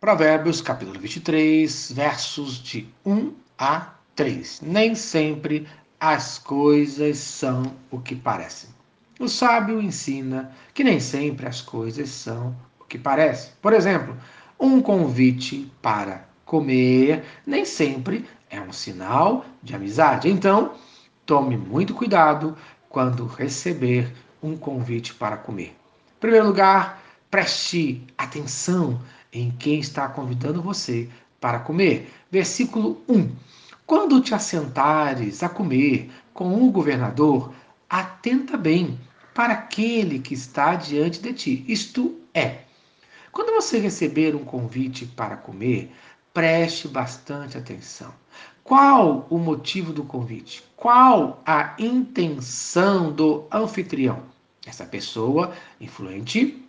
Provérbios capítulo 23, versos de 1 a 3. Nem sempre as coisas são o que parecem. O sábio ensina que nem sempre as coisas são o que parecem. Por exemplo, um convite para comer nem sempre é um sinal de amizade. Então, tome muito cuidado quando receber um convite para comer. Em primeiro lugar, preste atenção em quem está convidando você para comer. Versículo 1. Quando te assentares a comer com um governador, atenta bem para aquele que está diante de ti. Isto é, quando você receber um convite para comer, preste bastante atenção. Qual o motivo do convite? Qual a intenção do anfitrião? Essa pessoa influente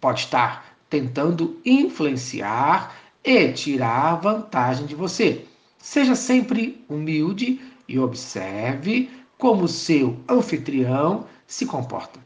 pode estar tentando influenciar e tirar vantagem de você. Seja sempre humilde e observe como seu anfitrião se comporta.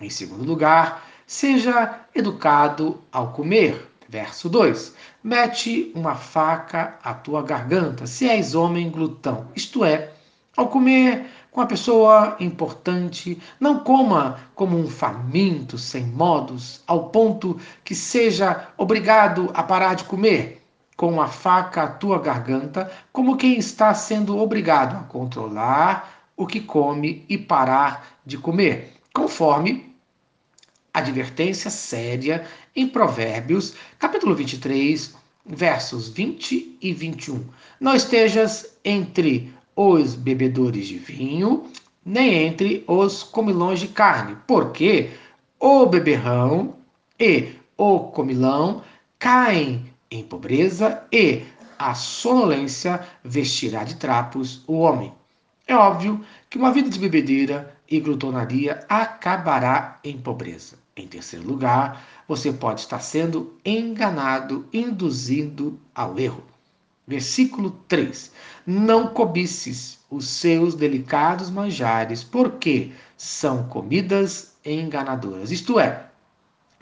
Em segundo lugar, seja educado ao comer. Verso 2: Mete uma faca à tua garganta, se és homem glutão, isto é, ao comer com a pessoa importante, não coma como um faminto sem modos, ao ponto que seja obrigado a parar de comer com a faca à tua garganta, como quem está sendo obrigado a controlar o que come e parar de comer, conforme advertência séria em Provérbios, capítulo 23, versos 20 e 21. Não estejas entre os bebedores de vinho, nem entre os comilões de carne, porque o beberrão e o comilão caem em pobreza e a sonolência vestirá de trapos o homem. É óbvio que uma vida de bebedeira e glutonaria acabará em pobreza. Em terceiro lugar, você pode estar sendo enganado, induzindo ao erro. Versículo 3: Não cobices os seus delicados manjares, porque são comidas enganadoras. Isto é,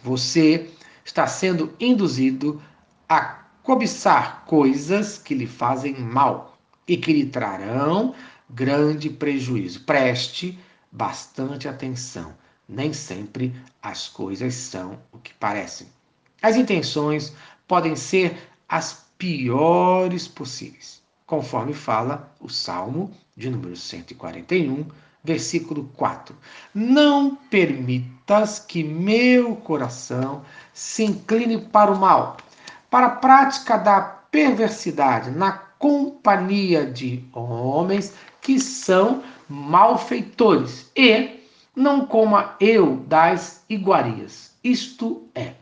você está sendo induzido a cobiçar coisas que lhe fazem mal e que lhe trarão grande prejuízo. Preste bastante atenção. Nem sempre as coisas são o que parecem. As intenções podem ser as piores possíveis, conforme fala o Salmo de número 141, versículo 4. Não permitas que meu coração se incline para o mal, para a prática da perversidade, na companhia de homens que são malfeitores, e não coma eu das iguarias. Isto é,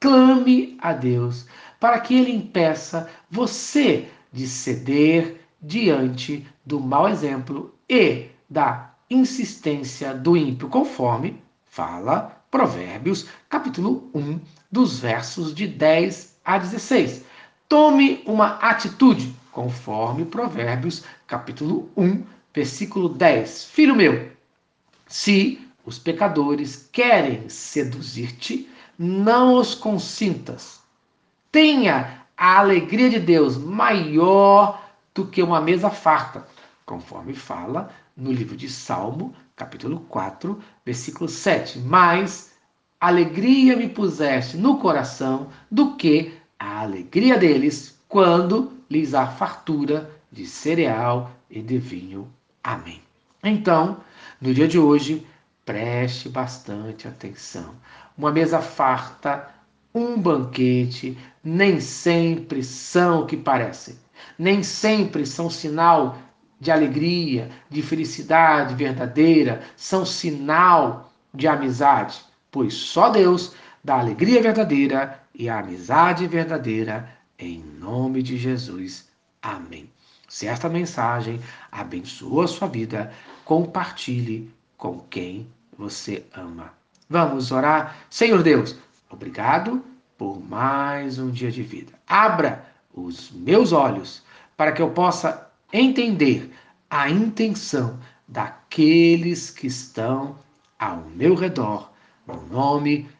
clame a Deus para que ele impeça você de ceder diante do mau exemplo e da insistência do ímpio, conforme fala Provérbios, capítulo 1, dos versos de 10 a 16. Tome uma atitude, conforme Provérbios, capítulo 1, versículo 10. Filho meu, se os pecadores querem seduzir-te, não os consintas tenha a alegria de Deus maior do que uma mesa farta, conforme fala no livro de Salmo, capítulo 4, versículo 7. Mas alegria me puseste no coração do que a alegria deles quando lhes há fartura de cereal e de vinho. Amém. Então, no dia de hoje, preste bastante atenção. Uma mesa farta um banquete nem sempre são o que parecem. Nem sempre são sinal de alegria, de felicidade verdadeira, são sinal de amizade, pois só Deus dá alegria verdadeira e a amizade verdadeira em nome de Jesus. Amém. Se esta mensagem abençoou a sua vida, compartilhe com quem você ama. Vamos orar? Senhor Deus, Obrigado por mais um dia de vida. Abra os meus olhos para que eu possa entender a intenção daqueles que estão ao meu redor. No nome